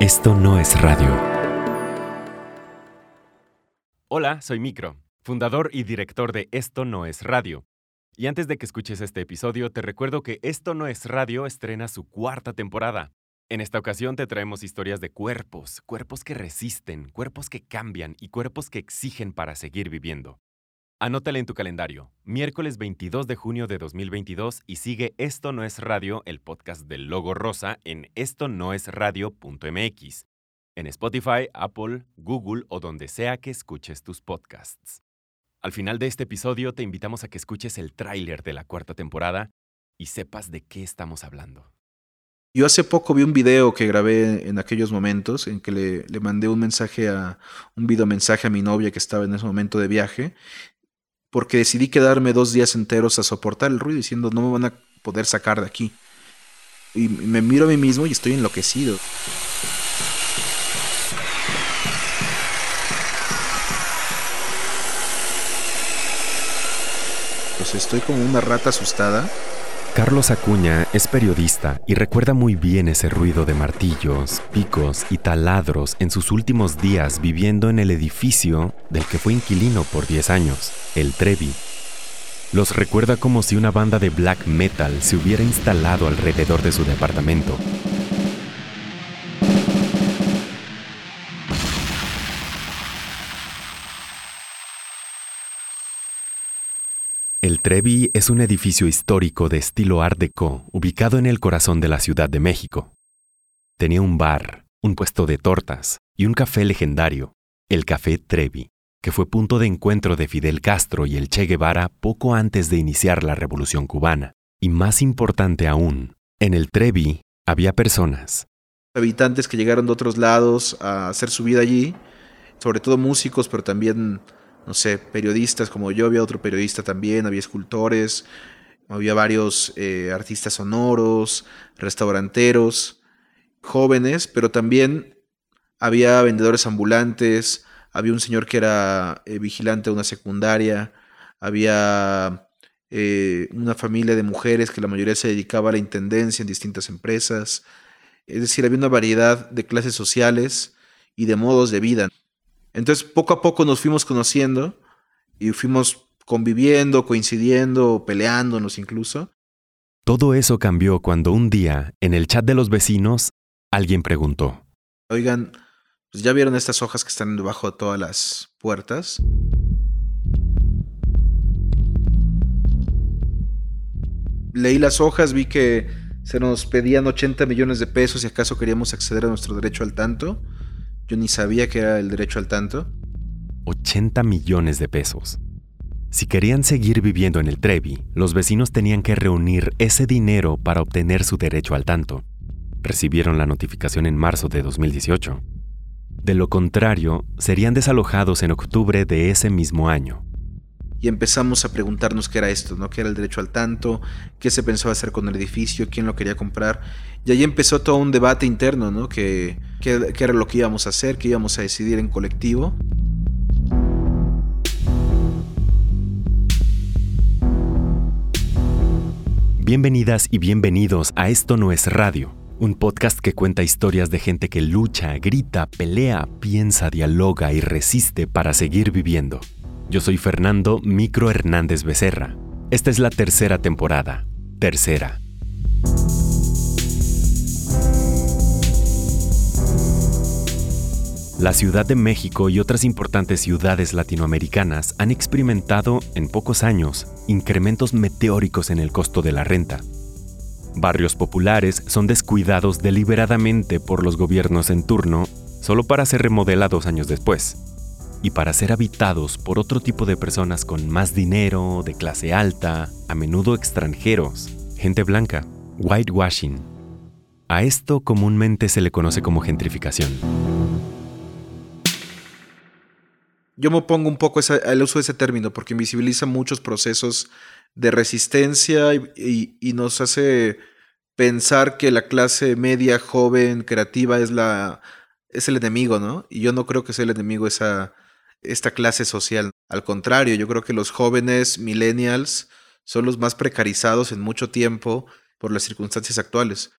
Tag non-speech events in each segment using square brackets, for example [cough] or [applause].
Esto no es radio. Hola, soy Micro, fundador y director de Esto no es radio. Y antes de que escuches este episodio, te recuerdo que Esto no es radio estrena su cuarta temporada. En esta ocasión te traemos historias de cuerpos, cuerpos que resisten, cuerpos que cambian y cuerpos que exigen para seguir viviendo. Anótale en tu calendario, miércoles 22 de junio de 2022 y sigue Esto no es radio, el podcast del logo rosa en esto no es radio.mx, en Spotify, Apple, Google o donde sea que escuches tus podcasts. Al final de este episodio te invitamos a que escuches el tráiler de la cuarta temporada y sepas de qué estamos hablando. Yo hace poco vi un video que grabé en aquellos momentos en que le, le mandé un mensaje a un video mensaje a mi novia que estaba en ese momento de viaje porque decidí quedarme dos días enteros a soportar el ruido diciendo no me van a poder sacar de aquí. Y me miro a mí mismo y estoy enloquecido. Pues estoy como una rata asustada Carlos Acuña es periodista y recuerda muy bien ese ruido de martillos, picos y taladros en sus últimos días viviendo en el edificio del que fue inquilino por 10 años, el Trevi. Los recuerda como si una banda de black metal se hubiera instalado alrededor de su departamento El Trevi es un edificio histórico de estilo Art Deco ubicado en el corazón de la Ciudad de México. Tenía un bar, un puesto de tortas y un café legendario, el Café Trevi, que fue punto de encuentro de Fidel Castro y el Che Guevara poco antes de iniciar la Revolución cubana. Y más importante aún, en el Trevi había personas. Habitantes que llegaron de otros lados a hacer su vida allí, sobre todo músicos, pero también no sé, periodistas como yo, había otro periodista también, había escultores, había varios eh, artistas sonoros, restauranteros, jóvenes, pero también había vendedores ambulantes, había un señor que era eh, vigilante de una secundaria, había eh, una familia de mujeres que la mayoría se dedicaba a la intendencia en distintas empresas, es decir, había una variedad de clases sociales y de modos de vida. Entonces, poco a poco nos fuimos conociendo y fuimos conviviendo, coincidiendo, peleándonos incluso. Todo eso cambió cuando un día, en el chat de los vecinos, alguien preguntó. Oigan, pues ya vieron estas hojas que están debajo de todas las puertas. Leí las hojas, vi que se nos pedían 80 millones de pesos si acaso queríamos acceder a nuestro derecho al tanto. Yo ni sabía que era el derecho al tanto. 80 millones de pesos. Si querían seguir viviendo en el Trevi, los vecinos tenían que reunir ese dinero para obtener su derecho al tanto. Recibieron la notificación en marzo de 2018. De lo contrario, serían desalojados en octubre de ese mismo año y empezamos a preguntarnos qué era esto, ¿no? ¿Qué era el derecho al tanto? ¿Qué se pensaba hacer con el edificio? ¿Quién lo quería comprar? Y ahí empezó todo un debate interno, ¿no? ¿Qué, qué, qué era lo que íbamos a hacer? ¿Qué íbamos a decidir en colectivo? Bienvenidas y bienvenidos a Esto no es radio, un podcast que cuenta historias de gente que lucha, grita, pelea, piensa, dialoga y resiste para seguir viviendo. Yo soy Fernando Micro Hernández Becerra. Esta es la tercera temporada. Tercera. La Ciudad de México y otras importantes ciudades latinoamericanas han experimentado en pocos años incrementos meteóricos en el costo de la renta. Barrios populares son descuidados deliberadamente por los gobiernos en turno solo para ser remodelados años después y para ser habitados por otro tipo de personas con más dinero, de clase alta, a menudo extranjeros, gente blanca, whitewashing. A esto comúnmente se le conoce como gentrificación. Yo me opongo un poco al uso de ese término porque invisibiliza muchos procesos de resistencia y, y, nos hace pensar que la clase media, joven, creativa es la es el enemigo, ¿no? Y yo no creo que sea el enemigo esa, esta clase social. Al contrario, yo creo que los jóvenes millennials son los más precarizados en mucho tiempo por las circunstancias actuales.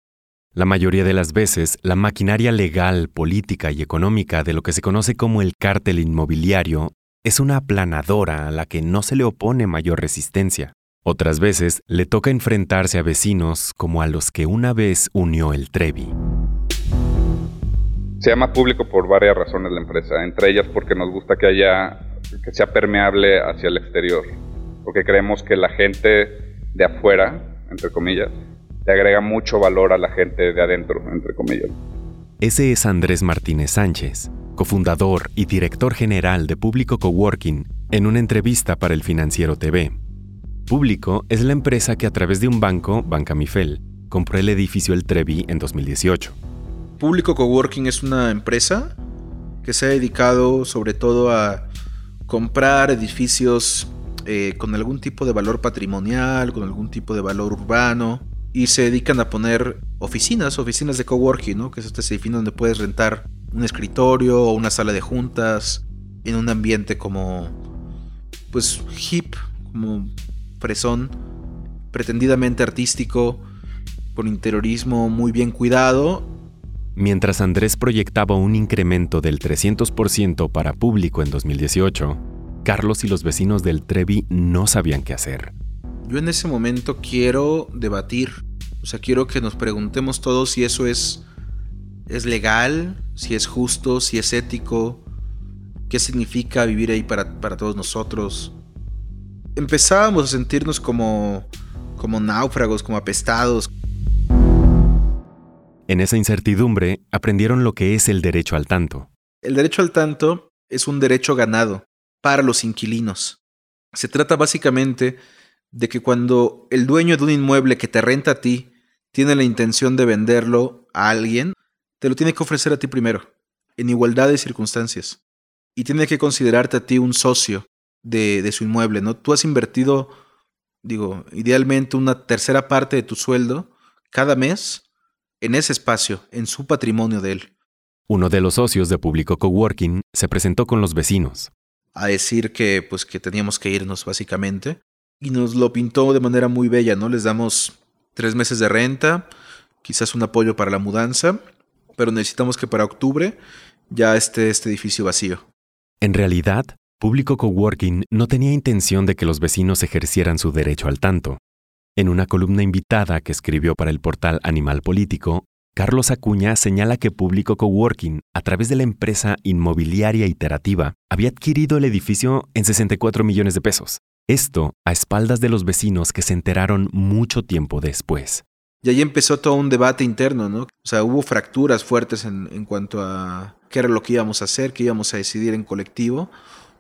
La mayoría de las veces, la maquinaria legal, política y económica de lo que se conoce como el cártel inmobiliario es una aplanadora a la que no se le opone mayor resistencia. Otras veces le toca enfrentarse a vecinos como a los que una vez unió el Trevi. Se llama público por varias razones la empresa, entre ellas porque nos gusta que haya que sea permeable hacia el exterior, porque creemos que la gente de afuera, entre comillas, le agrega mucho valor a la gente de adentro, entre comillas. Ese es Andrés Martínez Sánchez, cofundador y director general de Público Coworking, en una entrevista para el Financiero TV. Público es la empresa que a través de un banco, Banca Mifel, compró el edificio El Trevi en 2018. Público Coworking es una empresa que se ha dedicado sobre todo a comprar edificios eh, con algún tipo de valor patrimonial, con algún tipo de valor urbano, y se dedican a poner oficinas, oficinas de coworking, ¿no? que es este edificio donde puedes rentar un escritorio o una sala de juntas en un ambiente como, pues, hip, como fresón, pretendidamente artístico, con interiorismo muy bien cuidado. Mientras Andrés proyectaba un incremento del 300% para público en 2018, Carlos y los vecinos del Trevi no sabían qué hacer. Yo en ese momento quiero debatir, o sea, quiero que nos preguntemos todos si eso es, es legal, si es justo, si es ético, qué significa vivir ahí para, para todos nosotros. Empezábamos a sentirnos como, como náufragos, como apestados. En esa incertidumbre aprendieron lo que es el derecho al tanto. El derecho al tanto es un derecho ganado para los inquilinos. Se trata básicamente de que cuando el dueño de un inmueble que te renta a ti tiene la intención de venderlo a alguien, te lo tiene que ofrecer a ti primero, en igualdad de circunstancias. Y tiene que considerarte a ti un socio de, de su inmueble, ¿no? Tú has invertido, digo, idealmente una tercera parte de tu sueldo cada mes en ese espacio, en su patrimonio de él. Uno de los socios de Público Coworking se presentó con los vecinos. A decir que, pues, que teníamos que irnos, básicamente y nos lo pintó de manera muy bella, ¿no? Les damos tres meses de renta, quizás un apoyo para la mudanza, pero necesitamos que para octubre ya esté este edificio vacío. En realidad, Público Coworking no tenía intención de que los vecinos ejercieran su derecho al tanto. En una columna invitada que escribió para el portal Animal Político, Carlos Acuña señala que Público Coworking, a través de la empresa inmobiliaria iterativa, había adquirido el edificio en 64 millones de pesos. Esto a espaldas de los vecinos que se enteraron mucho tiempo después. Y ahí empezó todo un debate interno, ¿no? O sea, hubo fracturas fuertes en, cuanto a qué era lo que íbamos a hacer, qué íbamos a decidir en colectivo.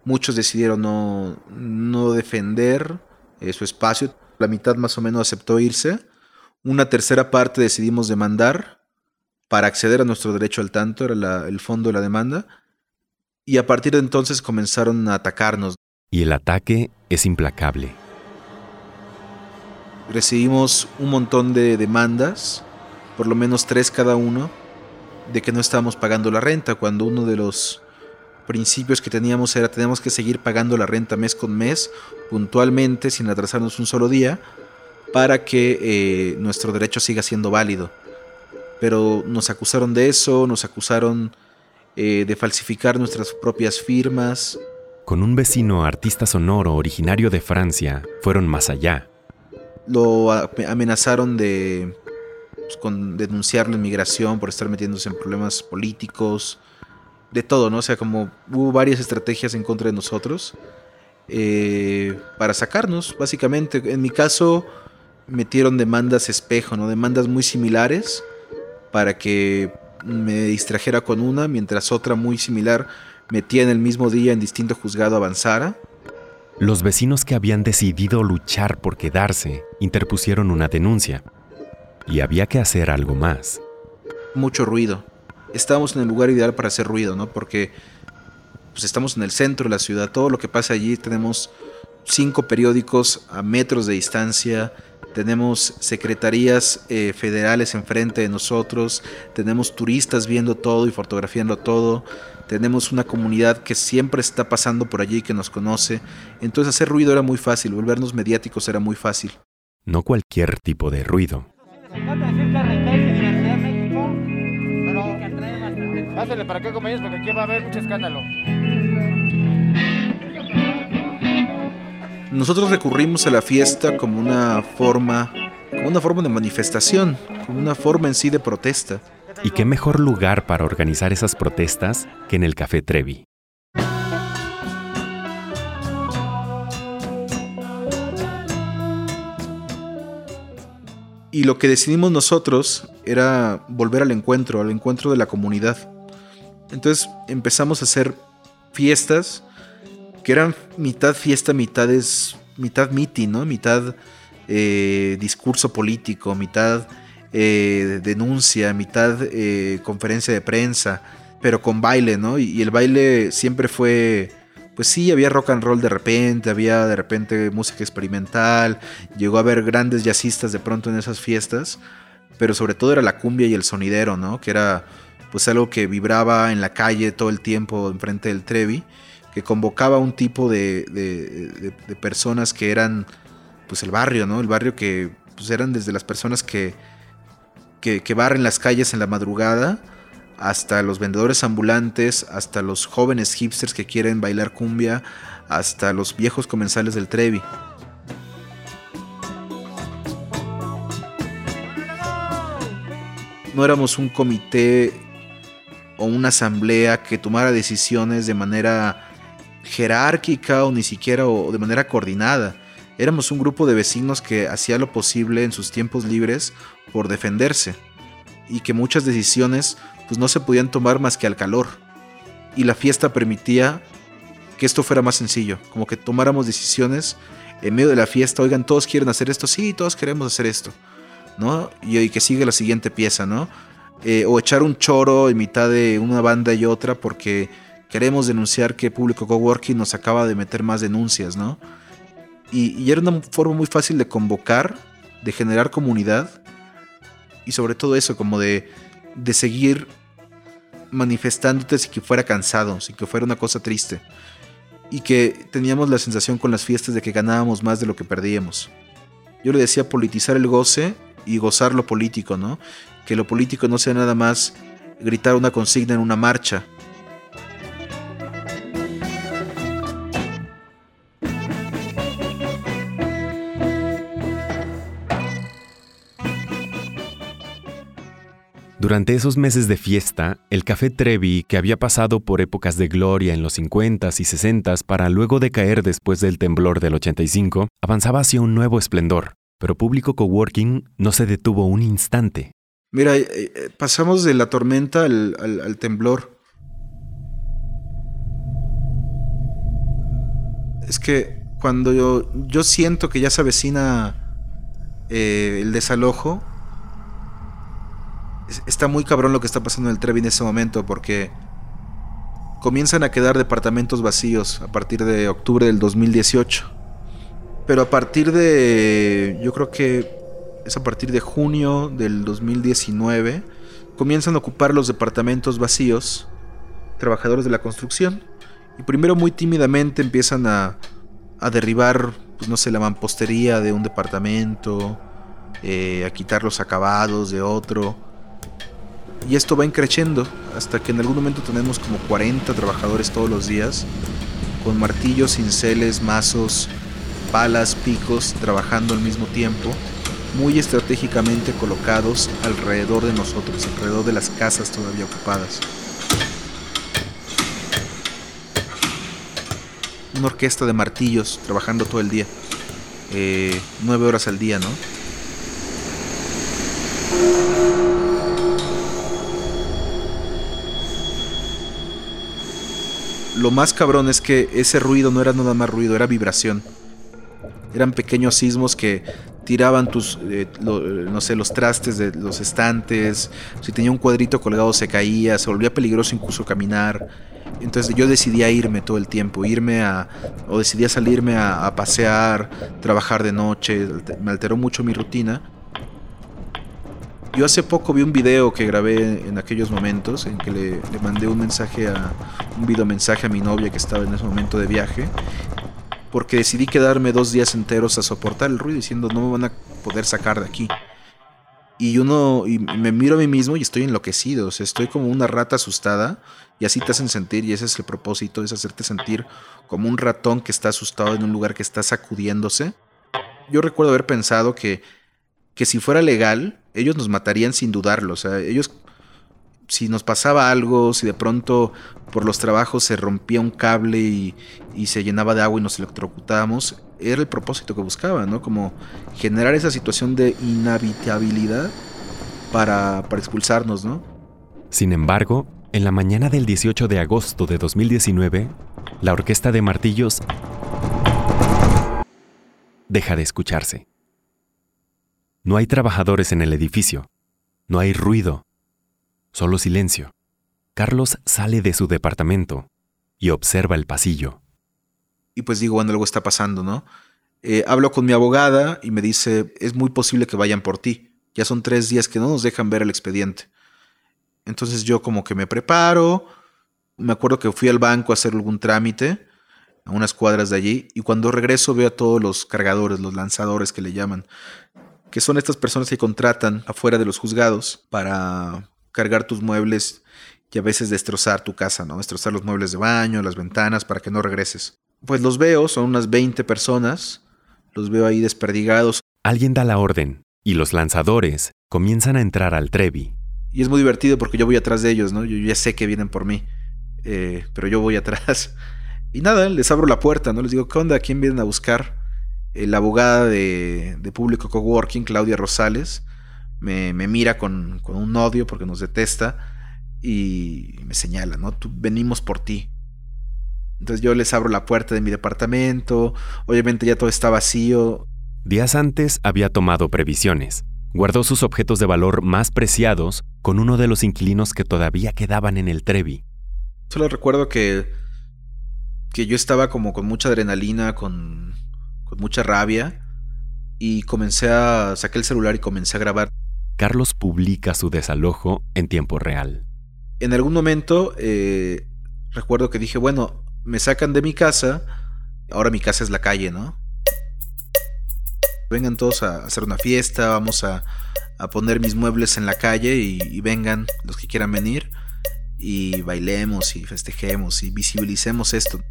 Muchos decidieron no, defender eh, su espacio. La mitad más o menos aceptó irse. Una tercera parte decidimos demandar para acceder a nuestro derecho al tanto, era el fondo de la demanda. Y a partir de entonces comenzaron a atacarnos y el ataque es implacable. Recibimos un montón de demandas, por lo menos tres cada uno, de que no estábamos pagando la renta, cuando uno de los principios que teníamos era tenemos que seguir pagando la renta mes con mes, puntualmente, sin atrasarnos un solo día, para que eh, nuestro derecho siga siendo válido. Pero nos acusaron de eso, nos acusaron eh, de falsificar nuestras propias firmas, con un vecino artista sonoro originario de Francia, fueron más allá. Lo amenazaron de pues, con denunciarlo en migración por estar metiéndose en problemas políticos, de todo, ¿no? O sea, como hubo varias estrategias en contra de nosotros eh, para sacarnos, básicamente. En mi caso, metieron demandas espejo, ¿no? Demandas muy similares para que me distrajera con una, mientras otra muy similar metía en el mismo día en distinto juzgado avanzara. Los vecinos que habían decidido luchar por quedarse interpusieron una denuncia. Y había que hacer algo más. Mucho ruido. Estábamos en el lugar ideal para hacer ruido, ¿no? Porque pues, estamos en el centro de la ciudad. Todo lo que pasa allí tenemos cinco periódicos a metros de distancia, tenemos secretarías eh, federales enfrente de nosotros, tenemos turistas viendo todo y fotografiando todo, tenemos una comunidad que siempre está pasando por allí, que nos conoce, entonces hacer ruido era muy fácil, volvernos mediáticos era muy fácil. No cualquier tipo de ruido. Pásenle para acá, compañeros, porque aquí va a haber mucho escándalo. Nosotros recurrimos a la fiesta como una forma, como una forma de manifestación, como una forma en sí de protesta. ¿Y qué mejor lugar para organizar esas protestas que en el Café Trevi? Y lo que decidimos nosotros era volver al encuentro, al encuentro de la comunidad. Entonces empezamos a hacer fiestas que eran mitad fiesta, mitad es mitad meeting, ¿no? Mitad eh, discurso político, mitad eh, denuncia, mitad eh, conferencia de prensa, pero con baile, ¿no? y, el baile siempre fue pues sí, había rock and roll de repente, había de repente música experimental, llegó a haber grandes jazzistas de pronto en esas fiestas, pero sobre todo era la cumbia y el sonidero, ¿no? Que era pues algo que vibraba en la calle todo el tiempo enfrente del Trevi, que convocaba un tipo de, de, personas que eran pues el barrio, ¿no? El barrio que pues eran desde las personas que, que, que barren las calles en la madrugada, hasta los vendedores ambulantes, hasta los jóvenes hipsters que quieren bailar cumbia, hasta los viejos comensales del Trevi. No éramos un comité o una asamblea que tomara decisiones de manera jerárquica o ni siquiera o de manera coordinada. Éramos un grupo de vecinos que hacía lo posible en sus tiempos libres por defenderse y que muchas decisiones pues no se podían tomar más que al calor. Y la fiesta permitía que esto fuera más sencillo, como que tomáramos decisiones en medio de la fiesta, oigan, todos quieren hacer esto, sí, todos queremos hacer esto, ¿no? Y, que sigue la siguiente pieza, ¿no? Eh, o echar un choro en mitad de una banda y otra porque queremos denunciar que Público Coworking nos acaba de meter más denuncias, ¿no? Y, era una forma muy fácil de convocar, de generar comunidad y sobre todo eso, como de, de seguir manifestándote sin que fuera cansado, sin que fuera una cosa triste. Y que teníamos la sensación con las fiestas de que ganábamos más de lo que perdíamos. Yo le decía politizar el goce y gozar lo político, ¿no? Que lo político no sea nada más gritar una consigna en una marcha, Durante esos meses de fiesta, el Café Trevi, que había pasado por épocas de gloria en los 50s y 60s para luego decaer después del temblor del 85, avanzaba hacia un nuevo esplendor, pero Público Coworking no se detuvo un instante. Mira, eh, eh, pasamos de la tormenta al, temblor. Es que cuando yo, yo siento que ya se avecina eh, el desalojo, está muy cabrón lo que está pasando en el Trevi en ese momento porque comienzan a quedar departamentos vacíos a partir de octubre del 2018. Pero a partir de, yo creo que es a partir de junio del 2019, comienzan a ocupar los departamentos vacíos trabajadores de la construcción. Y primero muy tímidamente empiezan a, a derribar, pues no sé, la mampostería de un departamento, eh, a quitar los acabados de otro y esto va increciendo hasta que en algún momento tenemos como 40 trabajadores todos los días, con martillos, cinceles, mazos, palas, picos, trabajando al mismo tiempo, muy estratégicamente colocados alrededor de nosotros, alrededor de las casas todavía ocupadas. Una orquesta de martillos trabajando todo el día, eh, nueve horas al día, ¿no? lo más cabrón es que ese ruido no era nada más ruido, era vibración. Eran pequeños sismos que tiraban tus, eh, no sé, los trastes de los estantes. Si tenía un cuadrito colgado se caía, se volvía peligroso incluso caminar. Entonces yo decidí irme todo el tiempo, irme a, o decidí salirme a, pasear, trabajar de noche. Me alteró mucho mi rutina. Yo hace poco vi un video que grabé en aquellos momentos en que le, mandé un mensaje a un video mensaje a mi novia que estaba en ese momento de viaje porque decidí quedarme dos días enteros a soportar el ruido diciendo no me van a poder sacar de aquí. Y uno, y me miro a mí mismo y estoy enloquecido, o sea, estoy como una rata asustada y así te hacen sentir y ese es el propósito, es hacerte sentir como un ratón que está asustado en un lugar que está sacudiéndose. Yo recuerdo haber pensado que, que si fuera legal, ellos nos matarían sin dudarlo, o sea, ellos si nos pasaba algo, si de pronto por los trabajos se rompía un cable y, se llenaba de agua y nos electrocutábamos, era el propósito que buscaba, ¿no? Como generar esa situación de inhabitabilidad para, para expulsarnos, ¿no? Sin embargo, en la mañana del 18 de agosto de 2019, la orquesta de martillos deja de escucharse. No hay trabajadores en el edificio, no hay ruido, Solo silencio. Carlos sale de su departamento y observa el pasillo. Y pues digo, bueno, algo está pasando, ¿no? Eh, hablo con mi abogada y me dice, es muy posible que vayan por ti. Ya son tres días que no nos dejan ver el expediente. Entonces yo como que me preparo. Me acuerdo que fui al banco a hacer algún trámite a unas cuadras de allí y cuando regreso veo a todos los cargadores, los lanzadores que le llaman, que son estas personas que contratan afuera de los juzgados para cargar tus muebles y a veces destrozar tu casa, ¿no? Destrozar los muebles de baño, las ventanas para que no regreses. Pues los veo, son unas 20 personas, los veo ahí desperdigados. Alguien da la orden y los lanzadores comienzan a entrar al Trevi. Y es muy divertido porque yo voy atrás de ellos, ¿no? Yo ya sé que vienen por mí, eh, pero yo voy atrás. [laughs] Y nada, les abro la puerta, ¿no? Les digo, ¿qué onda? quién vienen a buscar? Eh, la abogada de, de Público Coworking, Claudia Rosales, me, mira con, un odio porque nos detesta y me señala, ¿no? Tú, venimos por ti. Entonces yo les abro la puerta de mi departamento, obviamente ya todo está vacío. Días antes había tomado previsiones. Guardó sus objetos de valor más preciados con uno de los inquilinos que todavía quedaban en el Trevi. Solo recuerdo que, que yo estaba como con mucha adrenalina, con, con mucha rabia, y comencé a... saqué el celular y comencé a grabar Carlos publica su desalojo en tiempo real. En algún momento eh, recuerdo que dije, bueno, me sacan de mi casa, ahora mi casa es la calle, ¿no? Vengan todos a hacer una fiesta, vamos a, poner mis muebles en la calle y, y, vengan los que quieran venir y bailemos y festejemos y visibilicemos esto.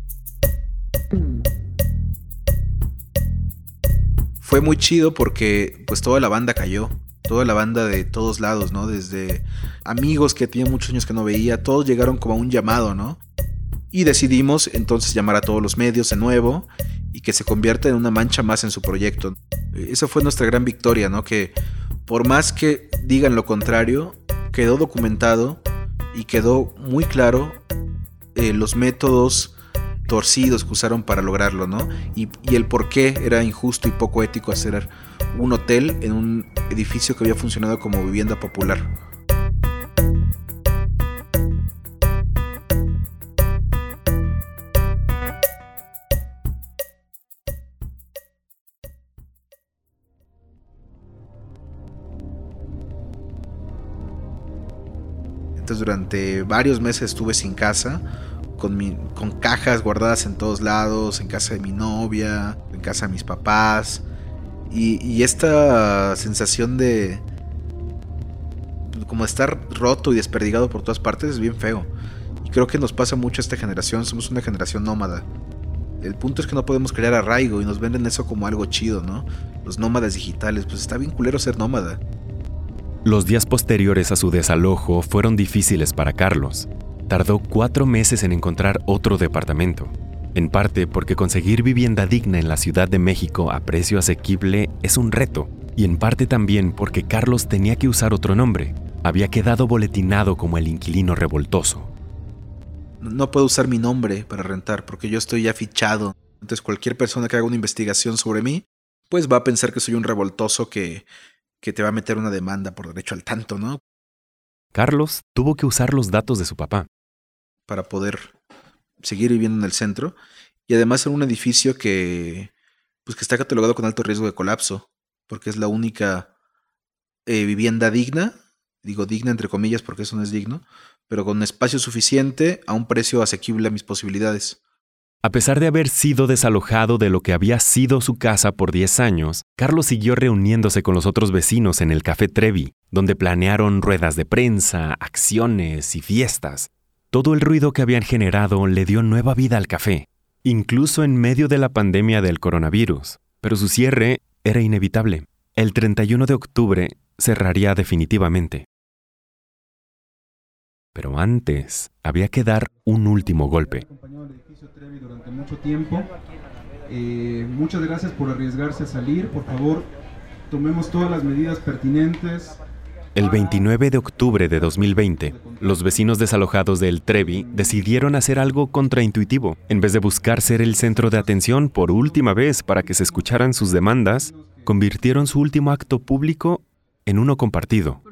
Fue muy chido porque pues toda la banda cayó toda la banda de todos lados, ¿no? Desde amigos que tenía muchos años que no veía, todos llegaron como a un llamado, ¿no? Y decidimos entonces llamar a todos los medios de nuevo y que se convierta en una mancha más en su proyecto. Esa fue nuestra gran victoria, ¿no? Que por más que digan lo contrario, quedó documentado y quedó muy claro eh, los métodos torcidos que usaron para lograrlo, ¿no? Y, y el por qué era injusto y poco ético hacer un hotel en un edificio que había funcionado como vivienda popular. Durante varios meses estuve sin casa, con, con cajas guardadas en todos lados, en casa de mi novia, en casa de mis papás, y, esta sensación de. como estar roto y desperdigado por todas partes es bien feo. Y creo que nos pasa mucho a esta generación. Somos una generación nómada. El punto es que no podemos crear arraigo y nos venden eso como algo chido, ¿no? Los nómadas digitales. Pues está bien culero ser nómada. Los días posteriores a su desalojo fueron difíciles para Carlos. Tardó cuatro meses en encontrar otro departamento en parte porque conseguir vivienda digna en la Ciudad de México a precio asequible es un reto, y en parte también porque Carlos tenía que usar otro nombre. Había quedado boletinado como el inquilino revoltoso. No puedo usar mi nombre para rentar porque yo estoy ya fichado. Entonces cualquier persona que haga una investigación sobre mí, pues va a pensar que soy un revoltoso que, que te va a meter una demanda por derecho al tanto, ¿no? Carlos tuvo que usar los datos de su papá. Para poder seguir viviendo en el centro y además en un edificio que, pues, que está catalogado con alto riesgo de colapso, porque es la única eh, vivienda digna, digo digna entre comillas porque eso no es digno, pero con espacio suficiente a un precio asequible a mis posibilidades. A pesar de haber sido desalojado de lo que había sido su casa por 10 años, Carlos siguió reuniéndose con los otros vecinos en el Café Trevi, donde planearon ruedas de prensa, acciones y fiestas. Todo el ruido que habían generado le dio nueva vida al café, incluso en medio de la pandemia del coronavirus. Pero su cierre era inevitable. El 31 de octubre cerraría definitivamente. Pero antes había que dar un último golpe. Durante mucho tiempo. Eh, muchas gracias por arriesgarse a salir. Por favor, tomemos todas las medidas pertinentes. El 29 de octubre de 2020, los vecinos desalojados del Trevi decidieron hacer algo contraintuitivo. En vez de buscar ser el centro de atención por última vez para que se escucharan sus demandas, convirtieron su último acto público en uno compartido.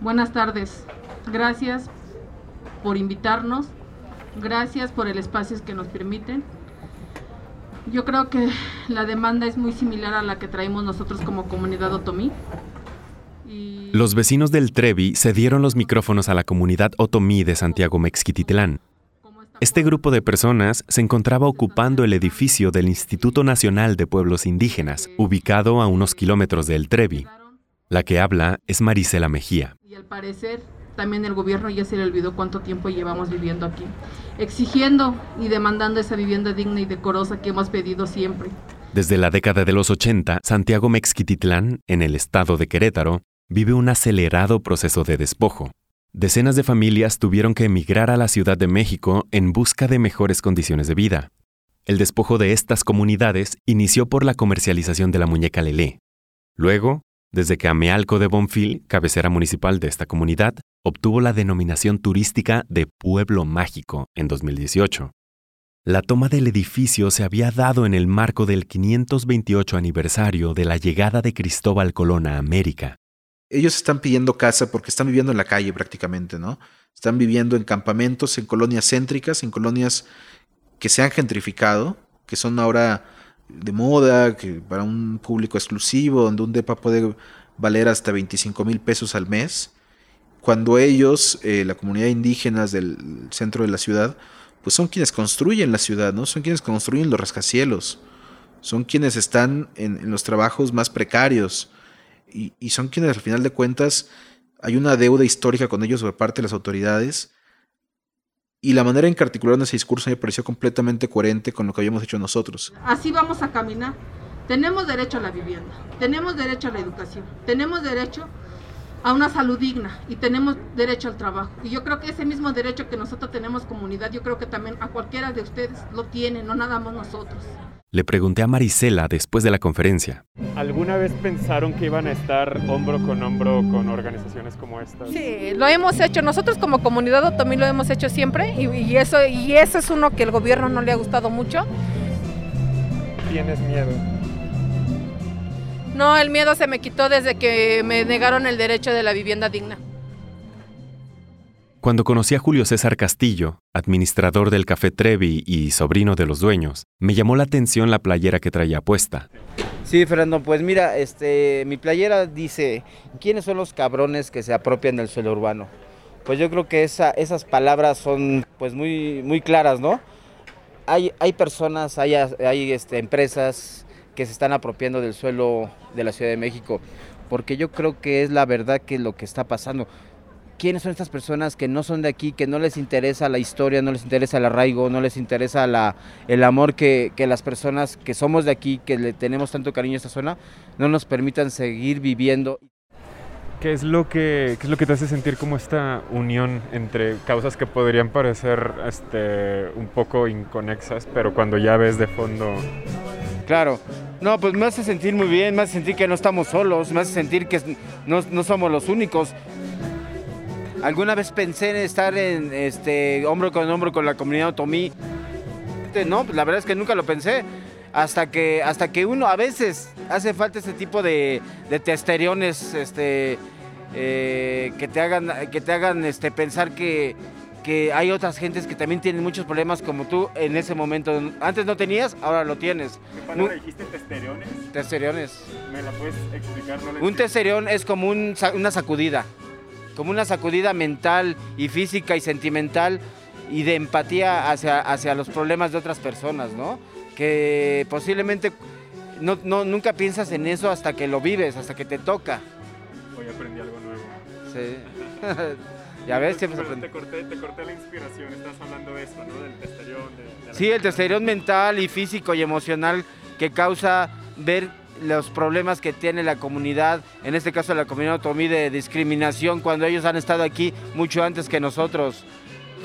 Buenas tardes. Gracias por invitarnos. Gracias por el espacio que nos permiten. Yo creo que la demanda es muy similar a la que traemos nosotros como comunidad otomí. Los vecinos del Trevi cedieron los micrófonos a la comunidad otomí de Santiago Mexquititlán. Este grupo de personas se encontraba ocupando el edificio del Instituto Nacional de Pueblos Indígenas, ubicado a unos kilómetros del Trevi. La que habla es Marisela Mejía. Y al parecer también el gobierno ya se le olvidó cuánto tiempo llevamos viviendo aquí, exigiendo y demandando esa vivienda digna y decorosa que hemos pedido siempre. Desde la década de los 80, Santiago Mexquititlán, en el estado de Querétaro, vive un acelerado proceso de despojo. Decenas de familias tuvieron que emigrar a la Ciudad de México en busca de mejores condiciones de vida. El despojo de estas comunidades inició por la comercialización de la muñeca Lelé. Luego, desde que Amealco de Bonfil, cabecera municipal de esta comunidad, obtuvo la denominación turística de Pueblo Mágico en 2018. La toma del edificio se había dado en el marco del 528 aniversario de la llegada de Cristóbal Colón a América. Ellos están pidiendo casa porque están viviendo en la calle prácticamente, ¿no? Están viviendo en campamentos, en colonias céntricas, en colonias que se han gentrificado, que son ahora de moda, que para un público exclusivo, donde un DEPA puede valer hasta 25 mil pesos al mes, cuando ellos, eh, la comunidad indígenas del centro de la ciudad, pues son quienes construyen la ciudad, ¿no? Son quienes construyen los rascacielos, son quienes están en, los trabajos más precarios y, son quienes al final de cuentas hay una deuda histórica con ellos por parte de las autoridades y la manera en que articularon ese discurso me pareció completamente coherente con lo que habíamos hecho nosotros. Así vamos a caminar. Tenemos derecho a la vivienda, tenemos derecho a la educación, tenemos derecho a una salud digna y tenemos derecho al trabajo. Y yo creo que ese mismo derecho que nosotros tenemos comunidad, yo creo que también a cualquiera de ustedes lo tienen, no nada más nosotros. Le pregunté a Marisela después de la conferencia. ¿Alguna vez pensaron que iban a estar hombro con hombro con organizaciones como estas? Sí, lo hemos hecho. Nosotros como comunidad también lo hemos hecho siempre y, eso, y eso es uno que el gobierno no le ha gustado mucho. ¿Tienes miedo? No, el miedo se me quitó desde que me negaron el derecho de la vivienda digna. Cuando conocí a Julio César Castillo, administrador del Café Trevi y sobrino de los dueños, me llamó la atención la playera que traía puesta. Sí, Fernando, pues mira, este, mi playera dice, ¿quiénes son los cabrones que se apropian del suelo urbano? Pues yo creo que esa, esas palabras son pues muy, muy claras, ¿no? Hay, hay personas, hay, hay este, empresas que se están apropiando del suelo de la Ciudad de México, porque yo creo que es la verdad que lo que está pasando quiénes son estas personas que no son de aquí, que no les interesa la historia, no les interesa el arraigo, no les interesa la, el amor que, que, las personas que somos de aquí, que le tenemos tanto cariño a esta zona, no nos permitan seguir viviendo. ¿Qué es lo que, qué es lo que te hace sentir como esta unión entre causas que podrían parecer este, un poco inconexas, pero cuando ya ves de fondo... Claro, no, pues me hace sentir muy bien, me hace sentir que no estamos solos, me hace sentir que no, no somos los únicos. Alguna vez pensé en estar en este hombro con hombro con la comunidad otomí. No, pues la verdad es que nunca lo pensé. Hasta que, hasta que uno a veces hace falta ese tipo de, de testeriones este, eh, que te hagan, que te hagan este, pensar que, que hay otras gentes que también tienen muchos problemas como tú en ese momento. Antes no tenías, ahora lo tienes. ¿Qué palabra dijiste testeriones? Testeriones. ¿Me la puedes explicar? No Un testerión es como un una sacudida, como una sacudida mental y física y sentimental y de empatía hacia, hacia los problemas de otras personas, ¿no? Que posiblemente no, no- nunca piensas en eso hasta que lo vives, hasta que te toca. Hoy aprendí algo nuevo. Sí. [laughs] ya ves, siempre se Pero aprende. te corté, te corté la inspiración. Estás hablando de eso, ¿no? Del testerión. de- de Sí, el testerión mental y físico y emocional que causa ver los problemas que tiene la comunidad, en este caso la comunidad otomí de discriminación, cuando ellos han estado aquí mucho antes que nosotros.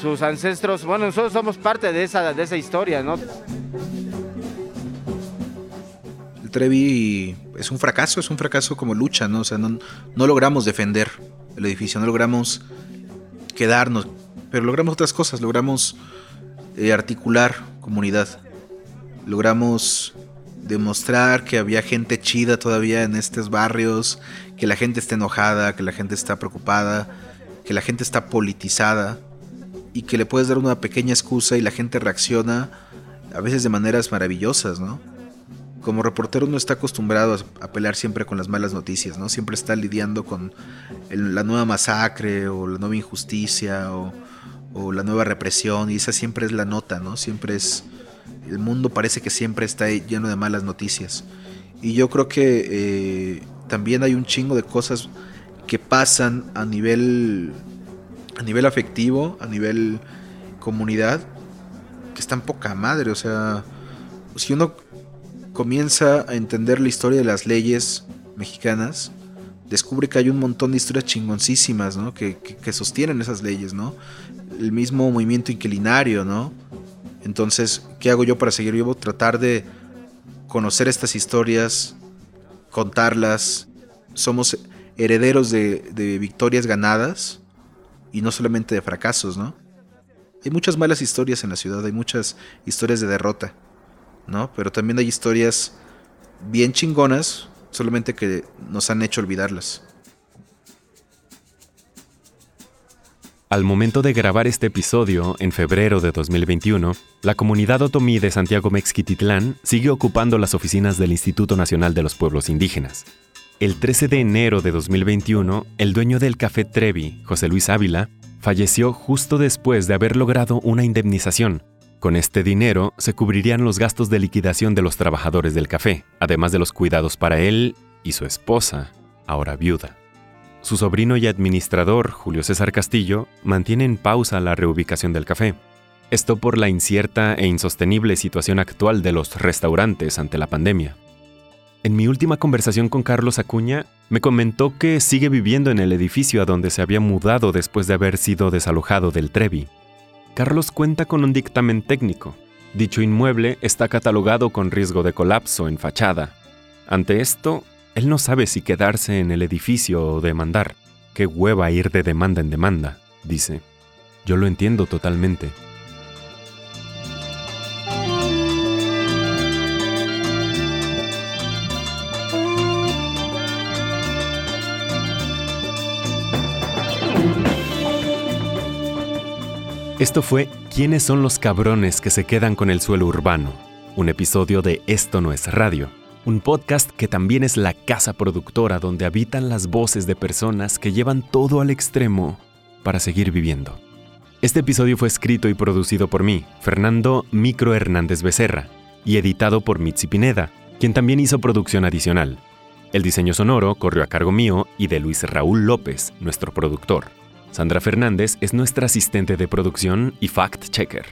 Sus ancestros, bueno, nosotros somos parte de esa, de esa historia, ¿no? El Trevi es un fracaso, es un fracaso como lucha, ¿no? O sea, no, no logramos defender el edificio, no logramos quedarnos, pero logramos otras cosas, logramos eh, articular comunidad, logramos demostrar que había gente chida todavía en estos barrios, que la gente está enojada, que la gente está preocupada, que la gente está politizada y que le puedes dar una pequeña excusa y la gente reacciona a veces de maneras maravillosas, ¿no? Como reportero uno está acostumbrado a, pelear siempre con las malas noticias, ¿no? Siempre está lidiando con la nueva masacre o la nueva injusticia o, o la nueva represión y esa siempre es la nota, ¿no? Siempre es... El mundo parece que siempre está lleno de malas noticias. Y yo creo que eh, también hay un chingo de cosas que pasan a nivel, a nivel afectivo, a nivel comunidad, que están poca madre. O sea, si uno comienza a entender la historia de las leyes mexicanas, descubre que hay un montón de historias chingoncísimas, ¿no? Que, que- sostienen esas leyes, ¿no? El mismo movimiento inquilinario, ¿no? Entonces, ¿qué hago yo para seguir vivo? Tratar de conocer estas historias, contarlas. Somos herederos de, de victorias ganadas y no solamente de fracasos, ¿no? Hay muchas malas historias en la ciudad, hay muchas historias de derrota. ¿No? Pero también hay historias bien chingonas, solamente que nos han hecho olvidarlas. Al momento de grabar este episodio, en febrero de 2021, la comunidad otomí de Santiago Mexquititlán sigue ocupando las oficinas del Instituto Nacional de los Pueblos Indígenas. El 13 de enero de 2021, el dueño del Café Trevi, José Luis Ávila, falleció justo después de haber logrado una indemnización. Con este dinero se cubrirían los gastos de liquidación de los trabajadores del café, además de los cuidados para él y su esposa, ahora viuda. Su sobrino y administrador, Julio César Castillo, mantiene en pausa la reubicación del café. Esto por la incierta e insostenible situación actual de los restaurantes ante la pandemia. En mi última conversación con Carlos Acuña, me comentó que sigue viviendo en el edificio a donde se había mudado después de haber sido desalojado del Trevi. Carlos cuenta con un dictamen técnico. Dicho inmueble está catalogado con riesgo de colapso en fachada. Ante esto, él no sabe si quedarse en el edificio o demandar. Qué hueva ir de demanda en demanda, dice. Yo lo entiendo totalmente. Esto fue ¿Quiénes son los cabrones que se quedan con el suelo urbano? Un episodio de Esto no es radio, un podcast que también es la casa productora donde habitan las voces de personas que llevan todo al extremo para seguir viviendo. Este episodio fue escrito y producido por mí, Fernando Micro Hernández Becerra, y editado por Mitzi Pineda, quien también hizo producción adicional. El diseño sonoro corrió a cargo mío y de Luis Raúl López, nuestro productor. Sandra Fernández es nuestra asistente de producción y fact-checker.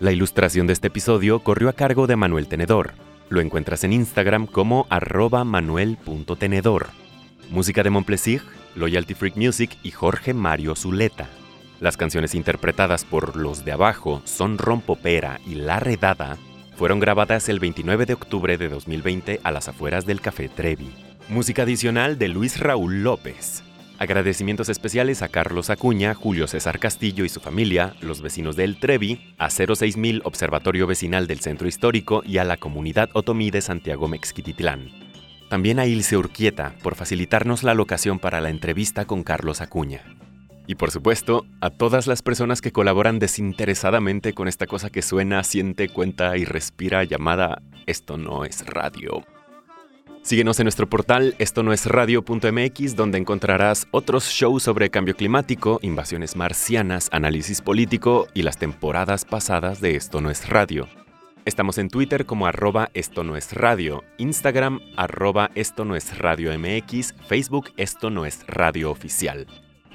La ilustración de este episodio corrió a cargo de Manuel Tenedor. Lo encuentras en Instagram como arroba manuel.tenedor. Música de Montplesir, Loyalty Freak Music y Jorge Mario Zuleta. Las canciones interpretadas por Los de Abajo, Son Rompopera y La Redada fueron grabadas el 29 de octubre de 2020 a las afueras del Café Trevi. Música adicional de Luis Raúl López. Agradecimientos especiales a Carlos Acuña, Julio César Castillo y su familia, los vecinos del Trevi, a 06000 Observatorio Vecinal del Centro Histórico y a la comunidad otomí de Santiago Mexquititlán. También a Ilse Urquieta por facilitarnos la locación para la entrevista con Carlos Acuña. Y por supuesto, a todas las personas que colaboran desinteresadamente con esta cosa que suena, siente, cuenta y respira llamada Esto no es radio. Síguenos en nuestro portal esto no es radio.mx donde encontrarás otros shows sobre cambio climático, invasiones marcianas, análisis político y las temporadas pasadas de Esto no es radio. Estamos en Twitter como arroba esto no es radio, Instagram arroba esto no es radio MX, Facebook esto no es radio oficial.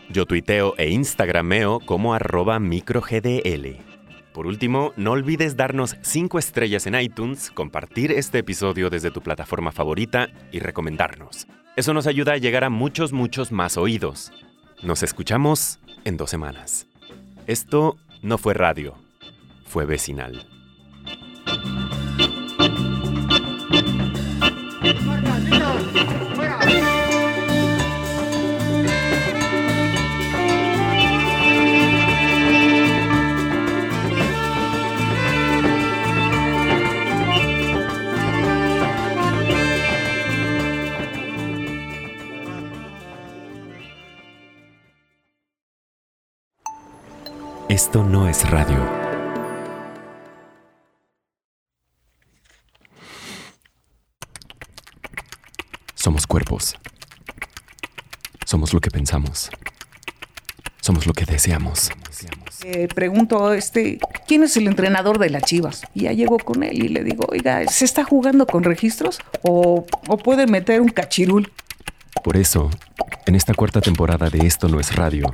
Yo tuiteo e instagrameo como arroba microgdl. Por último, no olvides darnos 5 estrellas en iTunes, compartir este episodio desde tu plataforma favorita y recomendarnos. Eso nos ayuda a llegar a muchos, muchos más oídos. Nos escuchamos en dos semanas. Esto no fue radio, fue vecinal. Esto no es radio. Somos cuerpos. Somos lo que pensamos. Somos lo que deseamos. Eh, pregunto, este, ¿quién es el entrenador de las Chivas? Y ya llego con él y le digo, oiga, ¿se está jugando con registros o, o puede meter un cachirul? Por eso, en esta cuarta temporada de Esto no es radio,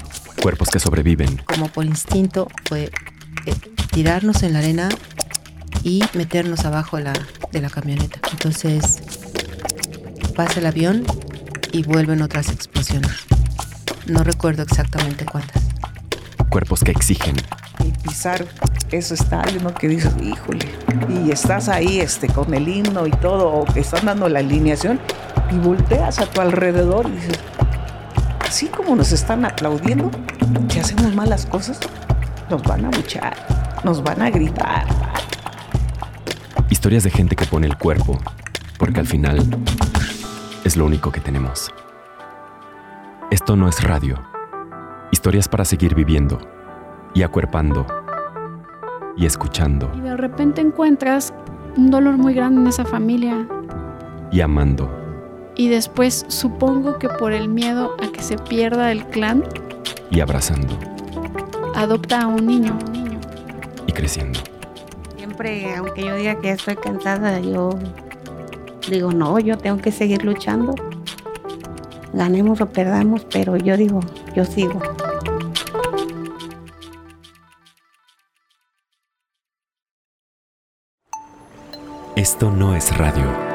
Cuerpos que sobreviven. Como por instinto fue eh, tirarnos en la arena y meternos abajo de la, de la camioneta. Entonces pasa el avión y vuelven otras explosiones. No recuerdo exactamente cuántas. Cuerpos que exigen. Y pisar ese estadio, ¿no? Que dices, híjole. Y estás ahí este, con el himno y todo, o que están dando la alineación, y volteas a tu alrededor y dices, así como nos están aplaudiendo, que hacemos malas cosas, nos van a buchar, nos van a gritar. Historias de gente que pone el cuerpo, porque al final es lo único que tenemos. Esto no es radio. Historias para seguir viviendo y acuerpando y escuchando Y de repente encuentras un dolor muy grande en esa familia. y amando Y después supongo que por el miedo a que se pierda el clan, y abrazando adopta a un niño. y creciendo. Siempre, aunque yo diga que estoy cansada, yo digo, no, yo tengo que seguir luchando. Ganemos o perdamos, pero yo digo, yo sigo. Esto no es radio.